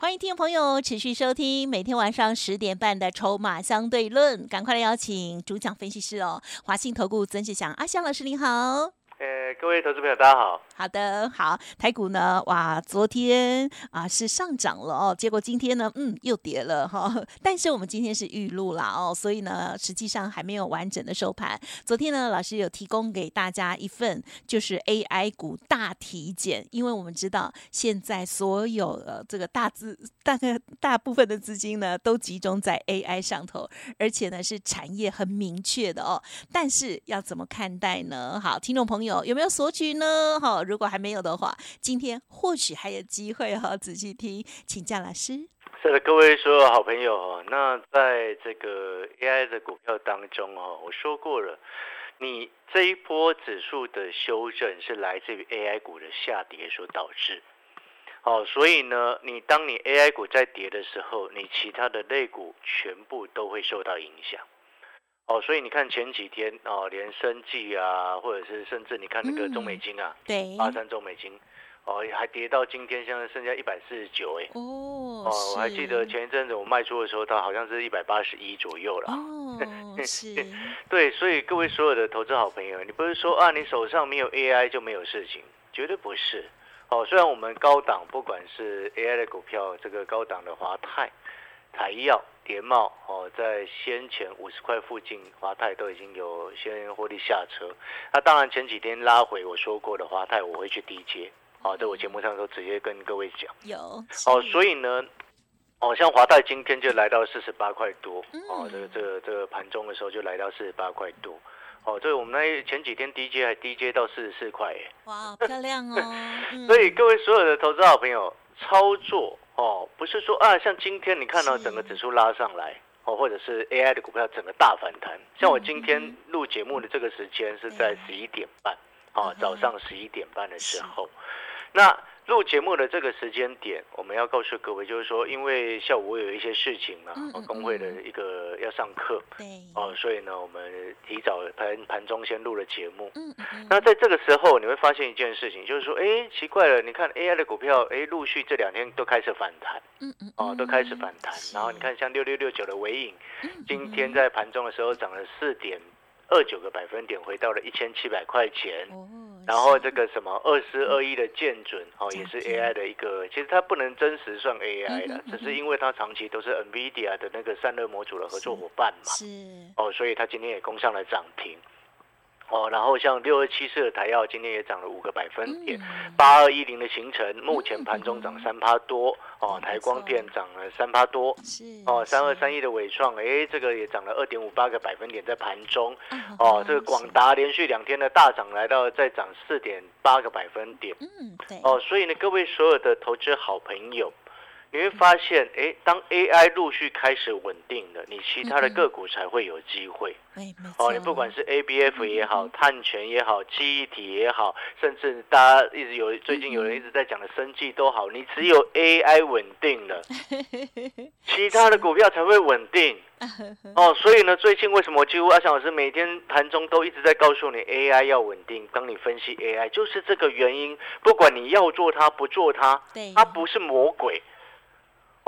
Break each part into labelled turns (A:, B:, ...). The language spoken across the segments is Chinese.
A: 欢迎听众朋友持续收听每天晚上十点半的《筹码相对论》，赶快来邀请主讲分析师哦，华信投顾曾志祥阿香老师您好。
B: 各位投资朋友，大家好。
A: 好的，好，台股呢，哇，昨天啊是上涨了哦，结果今天呢，嗯，又跌了哈。但是我们今天是预录啦哦，所以呢，实际上还没有完整的收盘。昨天呢，老师有提供给大家一份就是 AI 股大体检，因为我们知道现在所有呃这个大资大概大部分的资金呢都集中在 AI 上头，而且呢是产业很明确的哦。但是要怎么看待呢？好，听众朋友有没有索取呢？好。如果还没有的话，今天或许还有机会哈。仔细听，请教老师。
B: 是的，各位所有好朋友哦。那在这个 AI 的股票当中哦，我说过了，你这一波指数的修正是来自于 AI 股的下跌所导致。好，所以呢，你当你 AI 股在跌的时候，你其他的类股全部都会受到影响。哦，所以你看前几天哦，连生计啊，或者是甚至你看那个中美金啊，
A: 对，
B: 八三中美金，哦，还跌到今天现在剩下一百四十九哎，
A: 哦，
B: 哦，我还记得前一阵子我卖出的时候，它好像是一百八十一左右了，
A: 哦，是，
B: 对，所以各位所有的投资好朋友，你不是说啊，你手上没有 AI 就没有事情，绝对不是，哦，虽然我们高档不管是 AI 的股票，这个高档的华泰、台药。叠茂哦，在先前五十块附近，华泰都已经有先获利下车。那当然前几天拉回，我说过的华泰我会去低接，哦，在我节目上都直接跟各位讲。
A: 有
B: 哦，所以呢，哦，像华泰今天就来到四十八块多，哦，这个这个这个盘中的时候就来到四十八块多，哦，这个我们那前几天低接还低接到四十四块耶，
A: 哇，漂亮哦。
B: 所以各位所有的投资好朋友操作。哦，不是说啊，像今天你看到整个指数拉上来，哦，或者是 AI 的股票整个大反弹，像我今天录节目的这个时间是在十一点半，哦，早上十一点半的时候，那。录节目的这个时间点，我们要告诉各位，就是说，因为下午我有一些事情嘛，工会的一个要上课，
A: 对，
B: 哦，所以呢，我们提早盘盘中先录了节目。嗯嗯。那在这个时候，你会发现一件事情，就是说，哎，奇怪了，你看 AI 的股票，哎，陆续这两天都开始反弹，嗯嗯，哦，都开始反弹。然后你看，像六六六九的尾影，今天在盘中的时候涨了四点二九个百分点，回到了一千七百块钱。然后这个什么二四二一的剑准哦，也是 AI 的一个，其实它不能真实算 AI 的，只是因为它长期都是 NVIDIA 的那个散热模组的合作伙伴嘛，
A: 是。
B: 哦，所以它今天也攻上了涨停。哦，然后像六二七四的台药今天也涨了五个百分点，八二一零的行程目前盘中涨三趴多，哦，台光电涨了三趴多，
A: 是
B: 哦，三二三一的伟创，哎，这个也涨了二点五八个百分点在盘中，哦，这个广达连续两天的大涨来到再涨四点八个百分点，
A: 嗯，对，
B: 哦，所以呢，各位所有的投资好朋友。你会发现，哎，当 AI 陆续开始稳定了，你其他的个股才会有机会。
A: 哦，
B: 你不管是 ABF 也好，碳权也好，记忆体也好，甚至大家一直有最近有人一直在讲的生计都好，你只有 AI 稳定了，其他的股票才会稳定。哦，所以呢，最近为什么几乎阿翔老师每天盘中都一直在告诉你 AI 要稳定，当你分析 AI 就是这个原因。不管你要做它不做它，它不是魔鬼。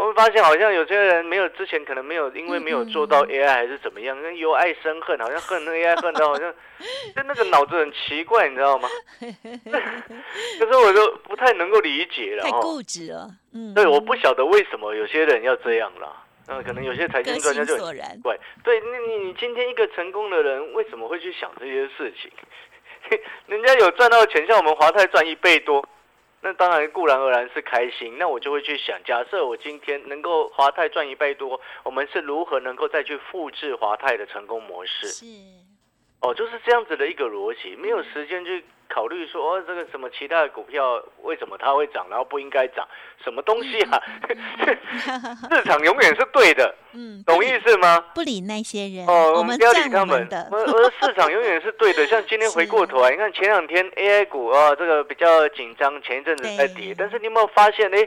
B: 我会发现，好像有些人没有之前可能没有，因为没有做到 AI 还是怎么样，跟由爱生恨，好像恨那 AI 恨到好像，就那个脑子很奇怪，你知道吗？可是我就不太能够理解了，
A: 太固执了。嗯，
B: 对，我不晓得为什么有些人要这样啦。那可能有些财经专家就很怪，对，那你你今天一个成功的人，为什么会去想这些事情？人家有赚到钱，像我们华泰赚一倍多。那当然固然而然是开心，那我就会去想，假设我今天能够华泰赚一倍多，我们是如何能够再去复制华泰的成功模式？哦，就是这样子的一个逻辑，没有时间去考虑说哦，这个什么其他的股票为什么它会涨，然后不应该涨，什么东西啊？市场永远是对的，
A: 嗯，
B: 懂意思吗？
A: 不理那些人，
B: 哦，
A: 我们
B: 不要理他们市场永远是对的，像今天回过头来，你看前两天 AI 股啊，这个比较紧张，前一阵子在跌，但是你有没有发现？哎，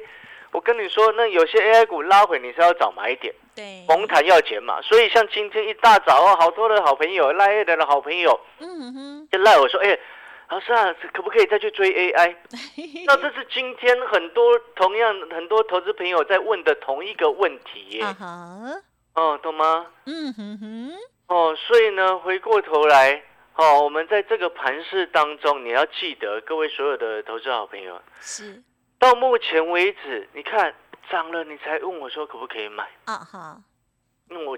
B: 我跟你说，那有些 AI 股拉回，你是要找买点，
A: 对，
B: 红盘要减码。所以像今天一大早哦，好多的好朋友，赖 A 的好朋友
A: 嗯哼，
B: 就赖我说，哎。老师啊，可不可以再去追 AI？那这是今天很多同样很多投资朋友在问的同一个问题耶。
A: 啊哈，
B: 哦，懂吗？
A: 嗯哼哼，
B: 哦，所以呢，回过头来，哦，我们在这个盘市当中，你要记得，各位所有的投资好朋友，
A: 是
B: 到目前为止，你看涨了，你才问我说可不可以买？
A: 啊哈，
B: 那我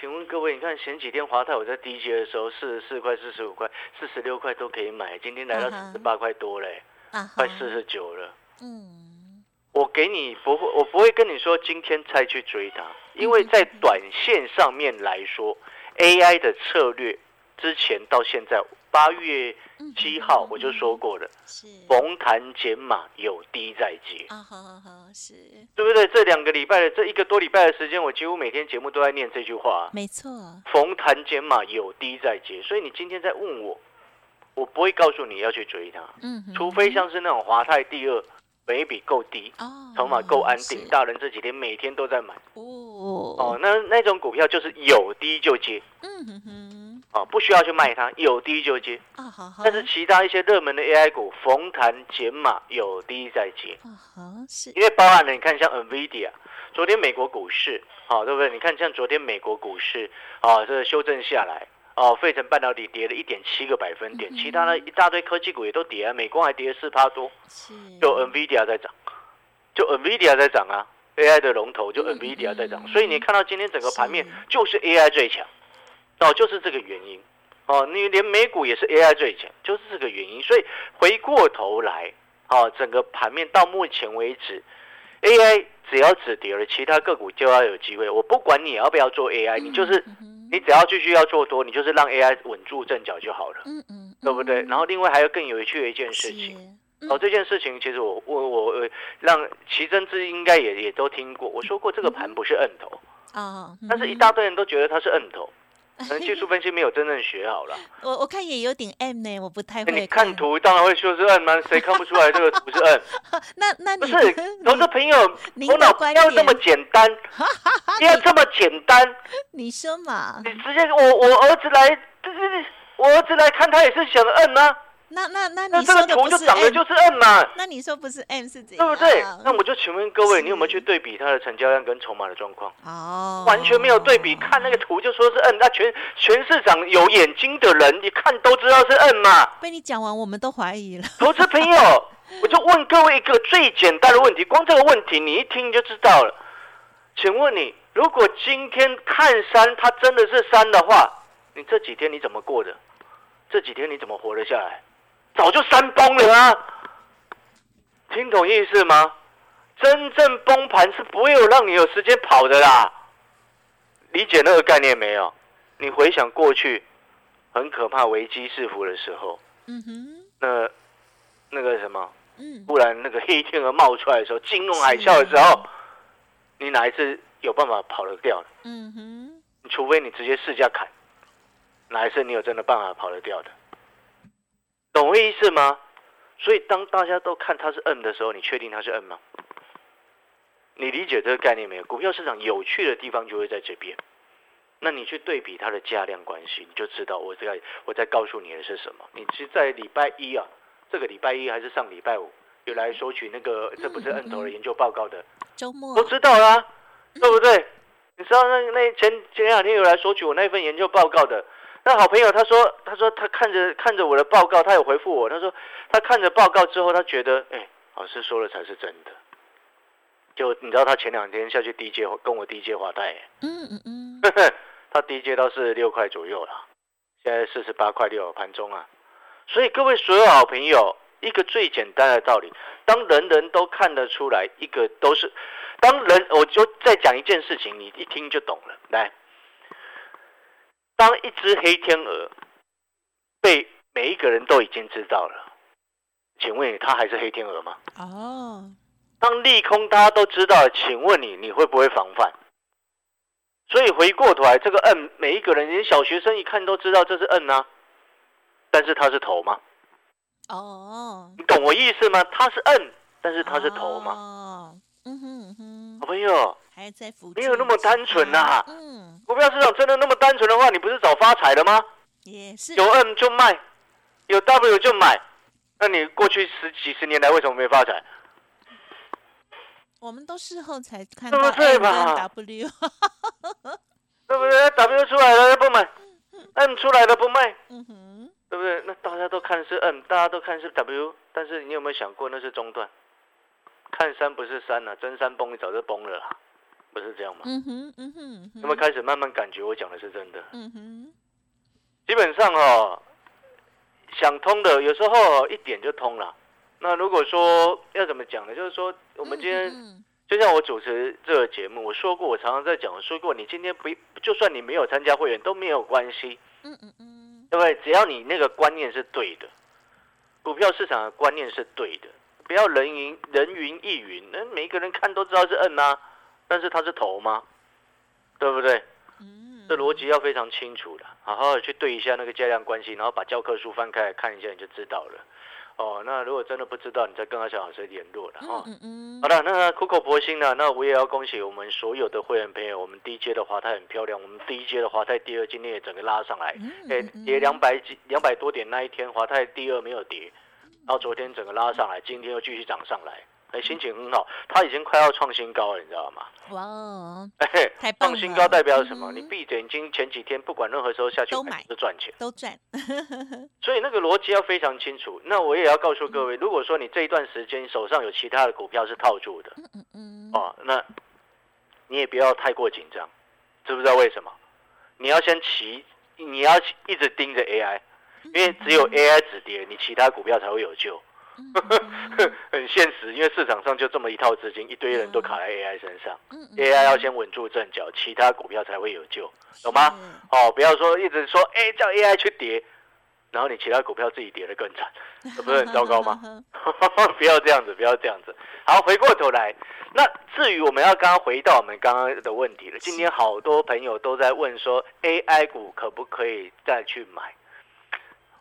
B: 请问各位，你看前几天华泰我在低阶的时候，四十四块、四十五块、四十六块都可以买，今天来到四十八块多嘞，快四十九了。
A: 嗯，
B: 我给你不会，我不会跟你说今天才去追它，因为在短线上面来说，AI 的策略之前到现在八月
A: 嗯
B: 七号我就说过了，
A: 是。
B: 逢弹减码，有低再接，
A: 啊好好好，是。
B: 对不对？这两个礼拜的这一个多礼拜的时间，我几乎每天节目都在念这句话，
A: 没错，
B: 逢弹减码，有低再接。所以你今天在问我，我不会告诉你要去追它，
A: 嗯，
B: 除非像是那种华泰第二，本一比够低。
A: 哦，
B: 筹码够安定，大人这几天每天都在买。
A: 哦。
B: 哦，，那那种股票就是有低就接。
A: 嗯哼哼，
B: 啊，不需要去卖它，有低就接。
A: 啊哈哈，
B: 但是其他一些热门的 AI 股，逢弹减码，有低再接，
A: 啊哈是。
B: 因为包含了你看像 NVIDIA，昨天美国股市啊，对不对？你看像昨天美国股市啊，这个修正下来。哦，费城半导体跌了一点七个百分点，
A: 嗯
B: 其他的一大堆科技股也都跌啊，美光还跌了四趴多，
A: 是，
B: 就 NVIDIA 在涨，就 NVIDIA 在涨啊，AI 的龙头就
A: 嗯
B: NVIDIA 在涨，
A: 嗯
B: 所以你看到今天整个盘面就是 AI 最强，哦，就是这个原因，哦，你连美股也是 AI 最强，就是这个原因，所以回过头来，哦，整个盘面到目前为止，AI 只要止跌了，其他个股就要有机会，我不管你要不要做 AI，你就是你只要继续要做多，你就是让 AI 稳住阵脚就好了，
A: 嗯嗯，
B: 对不对？然后另外还有更有趣的一件事情。哦，这件事情其实我我我呃让奇珍之应该也也都听过，我说过这个盘不是摁头，
A: 哦，
B: 但是一大堆人都觉得它是摁头，可能技术分析没有真正学好了。
A: 我我看也有点 M 呢，我不太会
B: 你看，图当然会说是 M 吗？谁看不出来这个图是 M？？
A: 那那
B: 不是，投资朋友
A: 您
B: 头脑不要这么简单，不要这么简单。
A: 你说嘛？
B: 你直接我我儿子来，我儿子来看他也是想 M 啊，
A: 那那那
B: 那这个
A: 你说的不
B: 图就是长得
A: M，
B: 就是摁嘛。
A: 那你说不是 M 是怎样？
B: 对不对？那我就请问各位，你有没有去对比它的成交量跟筹码的状况？
A: 哦，
B: 完全没有对比，看那个图就说是摁，那全全市场有眼睛的人一看都知道是摁嘛。
A: 被你讲完，我们都怀疑了。
B: 投资朋友，我就问各位一个最简单的问题，光这个问题你一听就知道了。请问你，如果今天看山，它真的是山的话，你这几天你怎么过的？这几天你怎么活得下来？早就山崩了啊！听懂意思吗？真正崩盘是不会有让你有时间跑的啦。理解那个概念没有？你回想过去很可怕危机四伏的时候，
A: 嗯哼，
B: 那那个什么，
A: 嗯，
B: 突然那个黑天鹅冒出来的时候，金融海啸的时候，你哪一次有办法跑得掉的？
A: 嗯哼，
B: 除非你直接试驾砍，哪一次你有真的办法跑得掉的？懂我意思吗？所以当大家都看它是 N 的时候，你确定它是 N 吗？你理解这个概念没有？股票市场有趣的地方就会在这边。那你去对比它的价量关系，你就知道我在我在告诉你的是什么。你是在礼拜一啊，这个礼拜一还是上礼拜五，有来索取那个这不是 N 头的研究报告的，
A: 周末
B: 都知道啦，对不对？你知道那那前前两天有来索取我那份研究报告的，那好朋友他说他说他看着看着我的报告，他有回复我，他说他看着报告之后，他觉得哎，老师说的才是真的。就你知道他前两天下去低阶跟我低阶华泰，
A: 嗯嗯嗯，
B: 他低阶到四十六块左右了，现在四十八块六盘中啊。所以各位所有好朋友，一个最简单的道理，当人人都看得出来，一个都是，当人我就再讲一件事情，你一听就懂了。来，当一只黑天鹅被每一个人都已经知道了，请问你他还是黑天鹅吗？
A: 哦，
B: 当利空大家都知道了，请问你你会不会防范？所以回过头来，这个 N 每一个人连小学生一看都知道这是 N 啊，但是它是头吗？
A: 哦，
B: 你懂我意思吗？它是 N，但是它是头吗？
A: 哦，嗯哼嗯哼，
B: 好朋友，
A: 还在
B: 没有那么单纯呐
A: 嗯，
B: 股票市场真的那么单纯的话，你不是早发财了吗？
A: 也是
B: 有 N 就卖，有 W 就买。那你过去十几十年来为什么没发财？
A: 我们都事后才看
B: 对
A: 到
B: 不对吧
A: 跟 W，
B: 对不对？W 出来了不买，N 出来了不卖，
A: 嗯哼，
B: 对不对？那大家都看是 N，大家都看是 W，但是你有没有想过那是中断？看山不是山呐、真山崩你早就崩了啦，不是这样吗？
A: 嗯哼嗯哼，
B: 有没有开始慢慢感觉我讲的是真的？
A: 嗯哼，
B: 基本上哦，想通的有时候一点就通了。那如果说要怎么讲呢？就是说我们今天
A: 嗯
B: 就像我主持这个节目，我说过，我常常在讲，我说过，你今天不就算你没有参加会员都没有关系，
A: 嗯嗯嗯，
B: 对不对？只要你那个观念是对的，股票市场的观念是对的，不要人云人云亦云，那每一个人看都知道是摁啊，但是它是头吗？对不对？
A: 嗯，
B: 这逻辑要非常清楚的，好好的去对一下那个价量关系，然后把教科书翻开来看一下，你就知道了。哦，那如果真的不知道，你再跟阿小老师联络了哦。
A: 嗯嗯
B: 好的，那苦口婆心呢，那我也要恭喜我们所有的会员朋友，我们第一阶的华泰很漂亮，我们第一阶的华泰第二今天也整个拉上来，
A: 嗯
B: 哎、跌两百几两百多点那一天，华泰第二没有跌，然后昨天整个拉上来，今天又继续涨上来，哎、心情很好，它已经快要创新高了，你知道吗？
A: 哇哦，
B: 哎 嘿
A: 太棒了
B: 创新高代表什么？
A: 嗯
B: 你闭着眼睛前几天不管任何时候下去
A: 都买
B: 都赚钱，
A: 都赚，
B: 所以那个逻辑要非常清楚。那我也要告诉各位，如果说你这一段时间手上有其他的股票是套住的，
A: 嗯嗯，
B: 哦，那你也不要太过紧张，知不知道为什么？你要先骑，你要一直盯着 AI，因为只有 AI 止跌，你其他股票才会有救。很现实，因为市场上就这么一套资金，一堆人都卡在 AI 身上
A: 嗯嗯
B: ，AI 要先稳住阵脚，其他股票才会有救，懂吗？哦，不要说一直说，哎、叫 AI 去跌，然后你其他股票自己跌得更惨，这不是很 糟糕吗？不要这样子，不要这样子。好，回过头来，那至于我们要刚刚回到我们刚刚的问题了，今天好多朋友都在问说，AI 股可不可以再去买？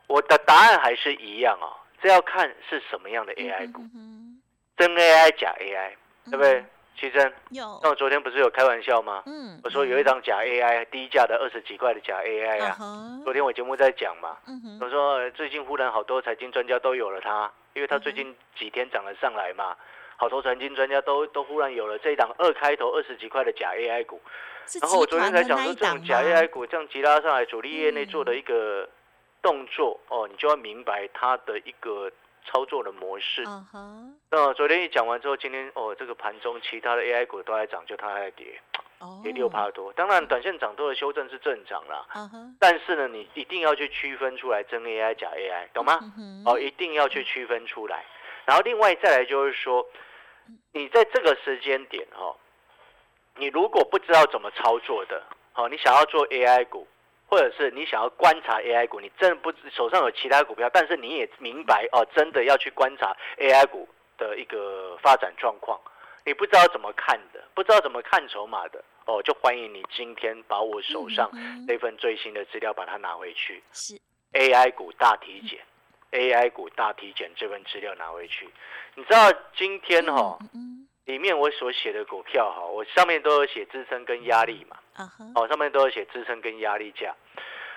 B: 我的答案还是一样哦，这要看是什么样的 AI 股，
A: 嗯
B: 真 AI 假 AI，对不对？奇珍，
A: 有。
B: 那我昨天不是有开玩笑吗？
A: 嗯
B: 我说有一张假 AI，低价的二十几块的假 AI 啊。
A: 啊
B: 昨天我节目在讲嘛，
A: 嗯
B: 我说呃最近忽然好多财经专家都有了它，因为它最近几天涨了上来嘛，好多财经专家都都忽然有了这一档二开头二十几块的假 AI 股。
A: 是
B: 然后我昨天才讲说，这种假 AI 股这样急拉上来，主力业内做的
A: 嗯
B: 一个动作哦，你就要明白它的一个操作的模式。那昨天一讲完之后，今天哦，这个盘中其他的 AI 股都在涨，就它在跌，
A: 哦，
B: 跌六趴多。当然，短线涨多的修正是正常啦。但是呢，你一定要去区分出来真 AI 假 AI，懂吗？哦，一定要去区分出来。然后另外再来就是说，你在这个时间点哈、哦，你如果不知道怎么操作的，哦、你想要做 AI 股，或者是你想要观察 AI 股，你真的不手上有其他股票，但是你也明白哦，真的要去观察 AI 股的一个发展状况，你不知道怎么看的，不知道怎么看筹码的，哦，就欢迎你今天把我手上那份最新的资料把它拿回去。
A: 是。
B: AI 股大体检，AI 股大体检这份资料拿回去。你知道今天哈、里面我所写的股票哈，我上面都有写支撑跟压力嘛，哦，上面都有写支撑跟压力价。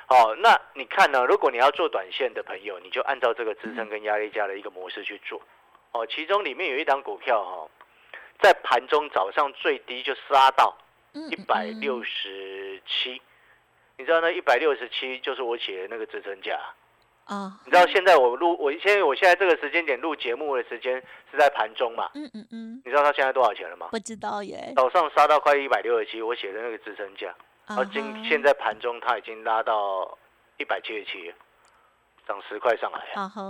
B: 哦，那你看呢？如果你要做短线的朋友，你就按照这个支撑跟压力价的一个模式去做。哦，其中里面有一档股票哈、在盘中早上最低就杀到
A: 嗯
B: 一百六十七，你知道那一百六十七就是我写的那个支撑价。
A: 啊，
B: 你知道现在我录，我现在我现在这个时间点录节目的时间是在盘中嘛？
A: 嗯嗯嗯，
B: 你知道它现在多少钱了吗？
A: 不知道耶，
B: 早上杀到快一百六十七，我写的那个支撑价，然
A: 啊
B: 后今现在盘中它已经拉到一百七十七，涨十块上来了。
A: 啊哈，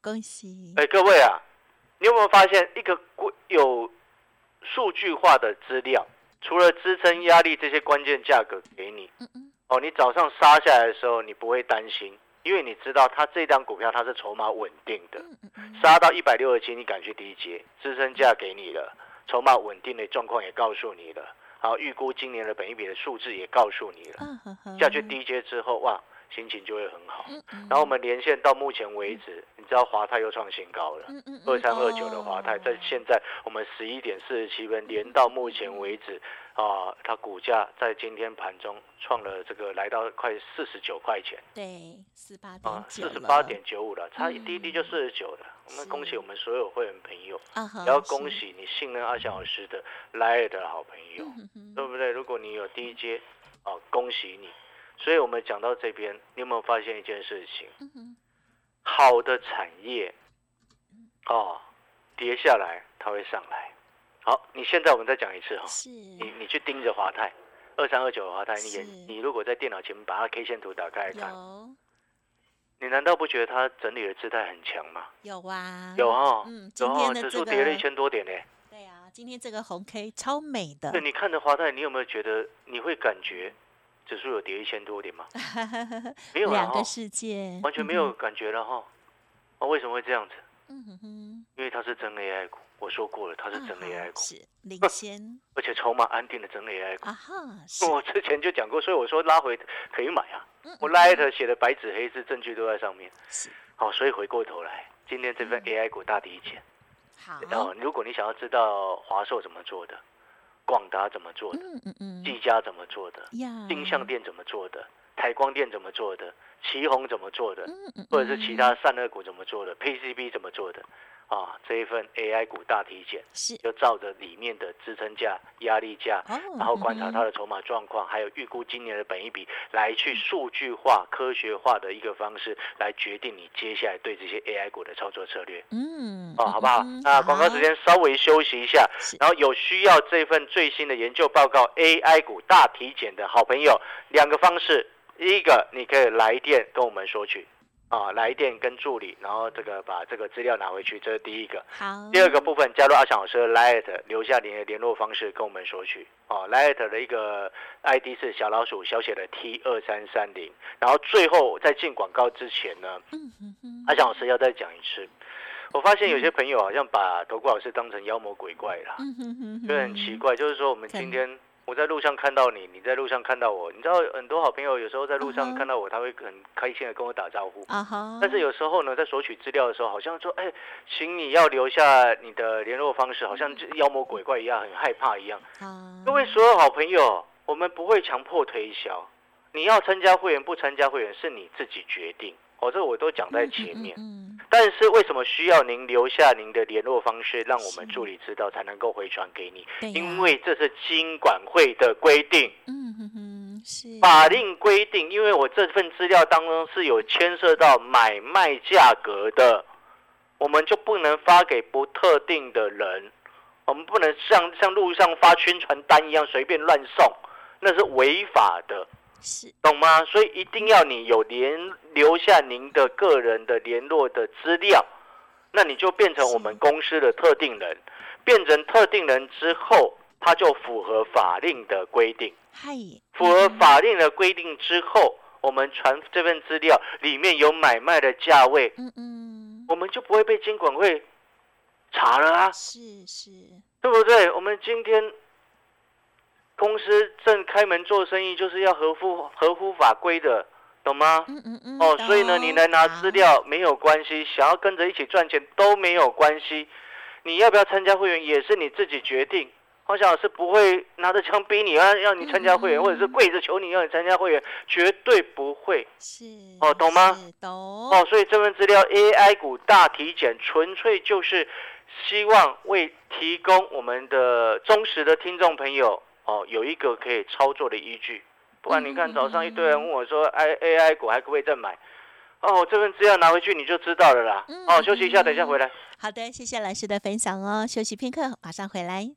A: 恭喜，
B: 哎，各位啊，你有没有发现一个规有数据化的资料，除了支撑、压力这些关键价格给你
A: 嗯嗯。
B: 哦，你早上杀下来的时候，你不会担心因为你知道它这张股票它是筹码稳定的，杀到一百六十七，你敢去低接，支撑价给你了，筹码稳定的状况也告诉你了，好，预估今年的本一比的数字也告诉你了，下去低接之后，哇，心情就会很好。然后我们连线到目前为止，你知道华泰又创新高了。二三二九的华泰，
A: 哦。
B: 在现在我们十一点四十七分连到目前为止，啊，它股价在今天盘中创了这个来到快四十九块钱
A: 对四八
B: 啊
A: 点，九
B: 四十八点九五了，差一滴滴就
A: 嗯
B: 四十九了。我们恭喜我们所有会员朋友，
A: 啊哈，
B: 也要恭，喜你信任阿翔老师的来的好朋友，对不对？如果你有低阶，啊，恭喜你。所以我们讲到这边，你有没有发现一件事情？好的产业，哦，跌下来它会上来。好，你现在我们再讲一次哈、
A: 是，
B: 你你去盯着华泰，二三二九的华泰，你眼
A: 是
B: 你如果在电脑前面把它 K 线图打开来看，你难道不觉得它整理的姿态很强吗？
A: 有啊，
B: 有哈、
A: 嗯，今天
B: 指数跌了一，千多点呢。
A: 对啊，今天这个红 K 超美的
B: 对，，你看着华泰，你有没有觉得你会感觉指数有跌一千多点吗？没有啊哈
A: 两个，世界，
B: 完全没有感觉了哈。啊，为什么会这样子？
A: 嗯哼，嗯哼
B: 因为它是真 AI 股，我说过了，它是真 AI 股。
A: 是领先
B: 而且筹码安定的真 AI 股。
A: 啊哈，
B: 我之前就讲过，所以我说拉回可以买啊。
A: 嗯
B: 我 Light 写的白纸黑字，证据都在上面。
A: 是
B: 好，所以回过头来，今天这份
A: 嗯
B: AI 股大抵减。
A: 好，
B: 哦，如果你想要知道华硕怎么做的，广达怎么做的，
A: 嗯嗯嗯，
B: 技嘉怎么做的，
A: 呀，
B: 金相店怎么做的，台光电怎么做的，旗宏怎么做的，或者是其他
A: 嗯
B: 散热股怎么做的，PCB 怎么做的，啊，这一份 AI 股大体检，
A: 是，
B: 就照着里面的支撑价、压力价，
A: 哦，
B: 然后观察它
A: 的，
B: 的筹码状况，还有预估今年的本一笔，来去数据化、科学化的一个方式，来决定你接下来对这些 AI 股的操作策略。
A: 嗯，
B: 哦，好不好
A: 嗯？
B: 那广告时间稍微休息一下，然后有需要这份最新的研究报告 AI 股大体检的好朋友，两个方式，第一个你可以来电跟我们索取，啊，来电跟助理，然后这个把这个资料拿回去，这是第一个。
A: 好，
B: 第二个部分，加入阿翔老师的 Light，留下你的联络方式跟我们索取。哦，Light 的一个 ID 是小老鼠小写的 T 二三三零。然后最后在进广告之前呢，阿翔老师要再讲一次。我发现有些朋友好像把投顾老师当成妖魔鬼怪
A: 了，
B: 就很奇怪。就是说，我们今天我在路上看到你，你在路上看到我，你知道很多好朋友有时候在路上看到我，他会很开心的跟我打招呼。
A: 啊哈，
B: 但是有时候呢，在索取资料的时候，好像说，哎，请你要留下你的联络方式，好像妖魔鬼怪一样，很害怕一样。
A: 啊，
B: 各位所有好朋友，我们不会强迫推销，你要参加会员不参加会员是你自己决定。哦，这个我都讲在前面。
A: 嗯
B: 但是为什么需要您留下您的联络方式，让我们助理知道，才能够回传给你？因为这是经管会的规定。
A: 嗯哼哼，是
B: 法令规定，因为我这份资料当中是有牵涉到买卖价格的，我们就不能发给不特定的人，我们不能像像路上发宣传单一样随便乱送，那是违法的，
A: 是。
B: 懂吗？所以一定要你有联留下您的个人的联络的资料，那你就变成我们公司的特定人，变成特定人之后，他就符合法令的规定。
A: 嗨，
B: 符合法令的规定之后，我们传这份资料里面有买卖的价位，
A: 嗯嗯，
B: 我们就不会被监管会查了啊，
A: 是是，
B: 对不对？我们今天公司正开门做生意，就是要合乎合乎法规的，懂吗？
A: 嗯嗯嗯，
B: 哦，所以呢，你来拿资，料没有关系，想要跟着一起赚钱都没有关系。你要不要参加会员也是你自己决定。黄小老师不会拿着枪逼你要要你参加会员，或者是跪着求你要你参加会员，绝对不会。
A: 是
B: 哦懂吗
A: 懂
B: 哦，所以这份资料 AI 股大体检，纯粹就是希望为提供我们的忠实的听众朋友哦，有一个可以操作的依据。不然你看早上一堆人问我说，I AI 股还可不可以再买？哦，这份资料拿回去你就知道了啦。哦，休息一下，等一下回来。
A: 好的，谢谢老师的分享哦。休息片刻，马上回来。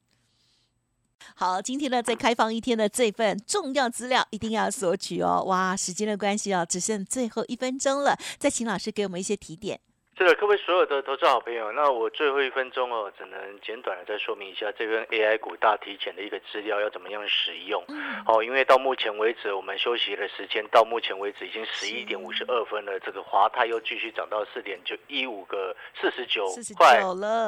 A: 好，今天呢，再开放一天的这份重要资料，一定要索取哦。哇，时间的关系哦，只剩最后一分钟了，再请老师给我们一些提点。
B: 是的，各位所有的投资好朋友，那我最后一分钟哦，只能简短的再说明一下这份 AI 股大提前的一个资料要怎么样使用。哦，因为到目前为止，我们休息的时间到目前为止已经十一点五十二分了，这个华泰又继续涨到四点就一五个四十九块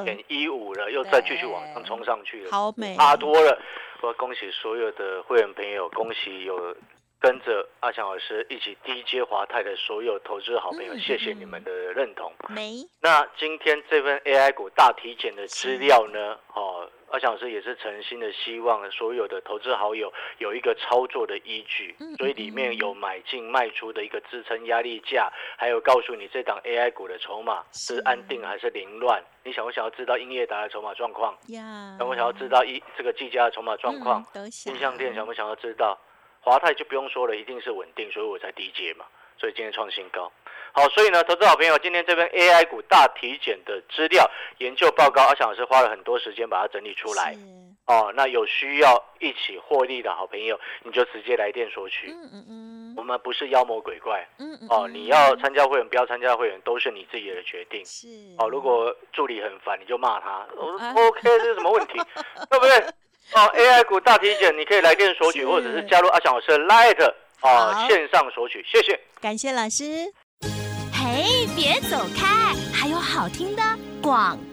B: 点一五了，又再继续往上冲上去了，
A: 好美，
B: 差多了。我恭喜所有的会员朋友，恭喜有。跟着阿强老师一起低阶华泰的所有投资好朋友，谢谢你们的认同。
A: 没。
B: 那今天这份 AI 股大体检的资料呢？哦，阿强老师也是诚心的希望所有的投资好友有一个操作的依据，所以里面有买进卖出的一个支撑压力价，还有告诉你这档 AI 股的筹码是安定还是凌乱。你想不想要知道英业达的筹码状况？
A: 呀。
B: 想不想要知道一这个技嘉的筹码状况？印象店想不想要知道？华泰就不用说了，一定是稳定，所以我才低阶嘛。所以今天创新高，好，所以呢，投资好朋友，今天这边 AI 股大体检的资料研究报告，阿强老师花了很多时间把它整理出来。哦，那有需要一起获利的好朋友，你就直接来电索取。嗯嗯嗯，我们不是妖魔鬼怪。嗯嗯，哦，你要参加会员，不要参加会员，都是你自己的决定。
A: 是。
B: 哦，如果助理很烦，你就骂他。我 OK，这是什么问题？对不对？哦，AI 股大体检，你可以来电索取，或者是加入阿翔老师的 Light 啊线上索取，谢谢，
A: 感谢老师。嘿，别走开，还有好听的广告。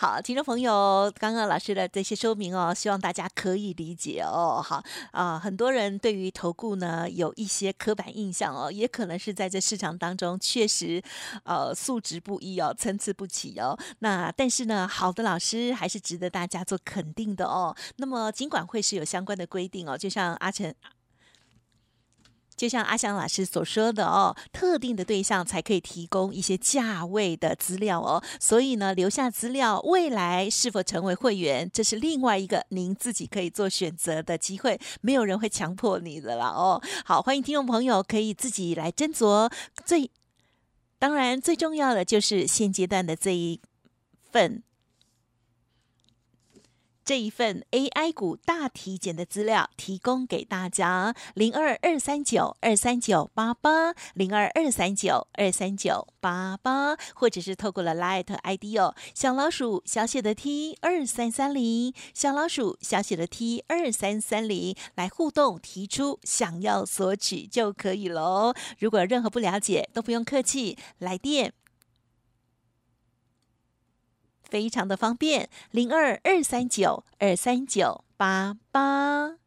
A: 好，听众朋友，刚刚老师的这些说明哦，希望大家可以理解哦。好啊，很多人对于投顾呢有一些刻板印象哦，也可能是在这市场当中确实呃素质不一哦，参差不齐哦。那但是呢，好的老师还是值得大家做肯定的哦。那么尽管会是有相关的规定哦，就像阿成。就像阿翔老师所说的哦，特定的对象才可以提供一些价位的资料哦，所以呢，留下资料，未来是否成为会员，这是另外一个您自己可以做选择的机会，没有人会强迫你的啦哦。好，欢迎听众朋友可以自己来斟酌。最当然最重要的就是现阶段的这一份。这一份 AI 股大体检的资料提供给大家，零二二三九二三九八八，零二二三九二三九八八，或者是透过了 Light ID 哦，小老鼠小写的 T 二三三零，小老鼠小写的 T 二三三零来互动提出想要索取就可以喽。如果任何不了解，都不用客气，来电。非常的方便，零二二三九二三九八八。